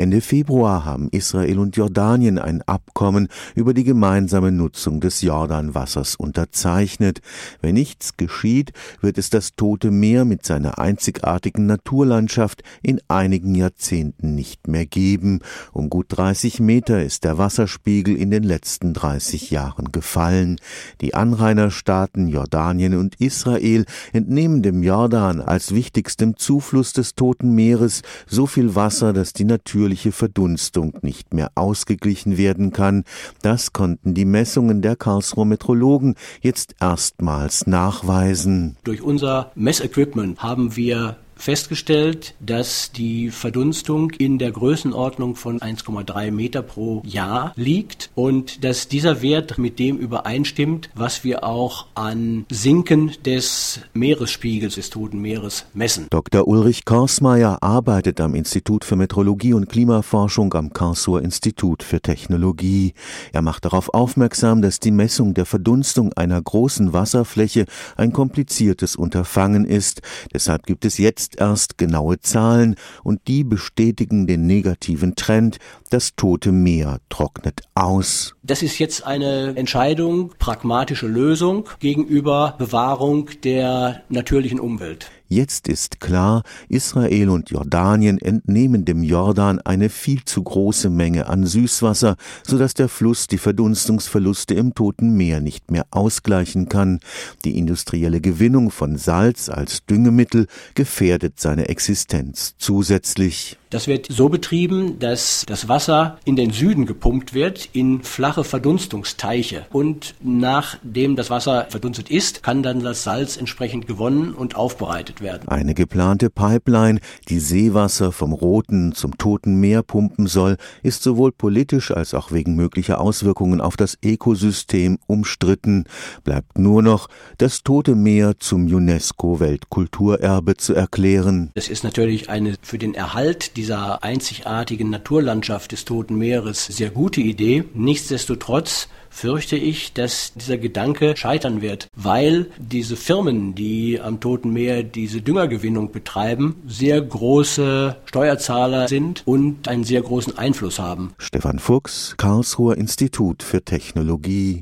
Ende Februar haben Israel und Jordanien ein Abkommen über die gemeinsame Nutzung des Jordanwassers unterzeichnet. Wenn nichts geschieht, wird es das Tote Meer mit seiner einzigartigen Naturlandschaft in einigen Jahrzehnten nicht mehr geben. Um gut 30 Meter ist der Wasserspiegel in den letzten 30 Jahren gefallen. Die Anrainerstaaten Jordanien und Israel entnehmen dem Jordan als wichtigstem Zufluss des Toten Meeres so viel Wasser, dass die Natur natürliche Verdunstung nicht mehr ausgeglichen werden kann. Das konnten die Messungen der Karlsruher Metrologen jetzt erstmals nachweisen. Durch unser Messequipment haben wir festgestellt, dass die Verdunstung in der Größenordnung von 1,3 Meter pro Jahr liegt und dass dieser Wert mit dem übereinstimmt, was wir auch an Sinken des Meeresspiegels des Toten Meeres messen. Dr. Ulrich Korsmeier arbeitet am Institut für Metrologie und Klimaforschung am Karlsruher Institut für Technologie. Er macht darauf aufmerksam, dass die Messung der Verdunstung einer großen Wasserfläche ein kompliziertes Unterfangen ist. Deshalb gibt es jetzt jetzt erst genaue Zahlen und die bestätigen den negativen Trend, das Tote Meer trocknet aus. Das ist jetzt eine Entscheidung, pragmatische Lösung gegenüber Bewahrung der natürlichen Umwelt. Jetzt ist klar, Israel und Jordanien entnehmen dem Jordan eine viel zu große Menge an Süßwasser, so dass der Fluss die Verdunstungsverluste im Toten Meer nicht mehr ausgleichen kann. Die industrielle Gewinnung von Salz als Düngemittel gefährdet seine Existenz zusätzlich. Das wird so betrieben, dass das Wasser in den Süden gepumpt wird, in flache Verdunstungsteiche. Und nachdem das Wasser verdunstet ist, kann dann das Salz entsprechend gewonnen und aufbereitet werden. Eine geplante Pipeline, die Seewasser vom Roten zum Toten Meer pumpen soll, ist sowohl politisch als auch wegen möglicher Auswirkungen auf das Ökosystem umstritten. Bleibt nur noch, das Tote Meer zum UNESCO-Weltkulturerbe zu erklären. Es ist natürlich eine für den Erhalt dieser einzigartigen Naturlandschaft des Toten Meeres sehr gute Idee. Nichtsdestotrotz fürchte ich, dass dieser Gedanke scheitern wird, weil diese Firmen, die am Toten Meer diese Düngergewinnung betreiben, sehr große Steuerzahler sind und einen sehr großen Einfluss haben. Stefan Fuchs, Karlsruher Institut für Technologie